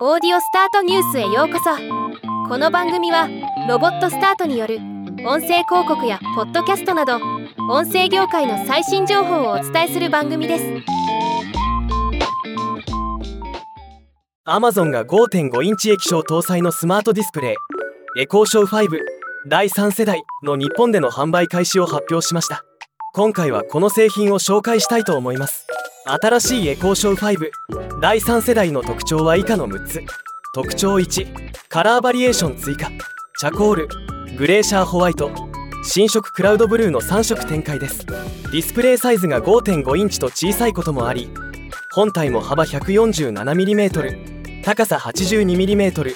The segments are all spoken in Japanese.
オーディオスタートニュースへようこそ。この番組はロボットスタートによる音声広告やポッドキャストなど音声業界の最新情報をお伝えする番組です。Amazon が5.5インチ液晶搭載のスマートディスプレイエコーショー5第3世代の日本での販売開始を発表しました。今回はこの製品を紹介したいと思います。新しいエコーショー5第3世代の特徴は以下の6つ。特徴1カラーバリエーション追加。チャコール。グレーシャーホワイト。新色クラウドブルーの3色展開です。ディスプレイサイズが5.5インチと小さいこともあり本体も幅 147mm 高さ 82mm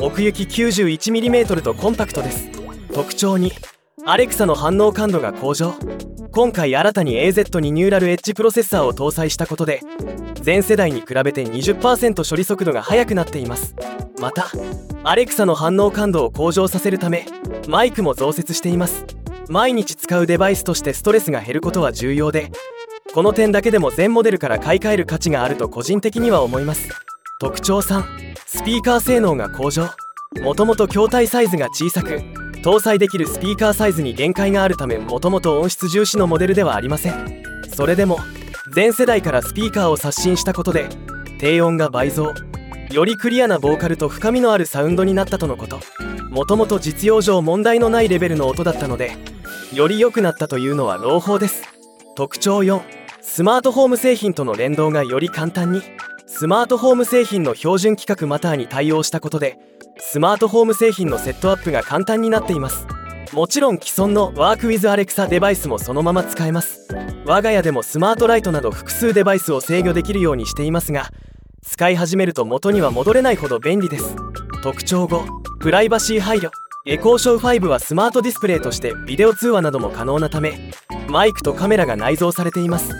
奥行き 91mm とコンパクトです。特徴2アレクサの反応感度が向上。今回新たに AZ にニューラルエッジプロセッサーを搭載したことで前世代に比べて20%処理速度が速くなっています。またアレクサの反応感度を向上させるためマイクも増設しています。毎日使うデバイスとしてストレスが減ることは重要でこの点だけでも全モデルから買い替える価値があると個人的には思います。特徴3スピーカー性能が向上。もともと筐体サイズが小さく搭載できるスピーカーサイズに限界があるためもともと音質重視のモデルではありません。それでも前世代からスピーカーを刷新したことで低音が倍増よりクリアなボーカルと深みのあるサウンドになったとのこと。もともと実用上問題のないレベルの音だったのでより良くなったというのは朗報です。特徴4スマートホーム製品との連動がより簡単にスマートホーム製品の標準規格マターに対応したことでスマートホーム製品のセットアップが簡単になっています。もちろん既存のワークウィズアレクサデバイスもそのまま使えます。我が家でもスマートライトなど複数デバイスを制御できるようにしていますが使い始めると元には戻れないほど便利です。特徴5プライバシー配慮。エコーショー5はスマートディスプレイとしてビデオ通話なども可能なためマイクとカメラが内蔵されています。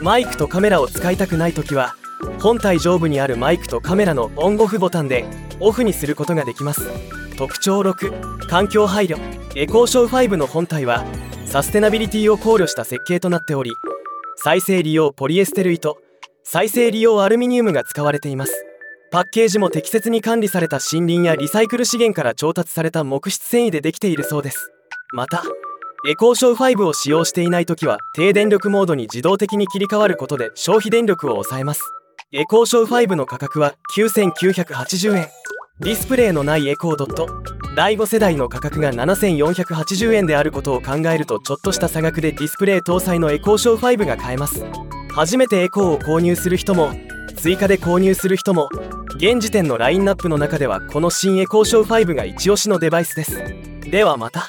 マイクとカメラを使いたくない時は本体上部にあるマイクとカメラのオンオフボタンでオフにすることができます。特徴6環境配慮。エコーショー5の本体はサステナビリティを考慮した設計となっており再生利用ポリエステル糸再生利用アルミニウムが使われています。パッケージも適切に管理された森林やリサイクル資源から調達された木質繊維でできているそうです。またエコーショー5を使用していない時は低電力モードに自動的に切り替わることで消費電力を抑えます。エコーショー5の価格は9980円。ディスプレイのないエコードット。第5世代の価格が7480円であることを考えるとちょっとした差額でディスプレイ搭載のエコーショー5が買えます。初めてエコーを購入する人も追加で購入する人も現時点のラインナップの中ではこの新エコーショー5が一押しのデバイスです。ではまた。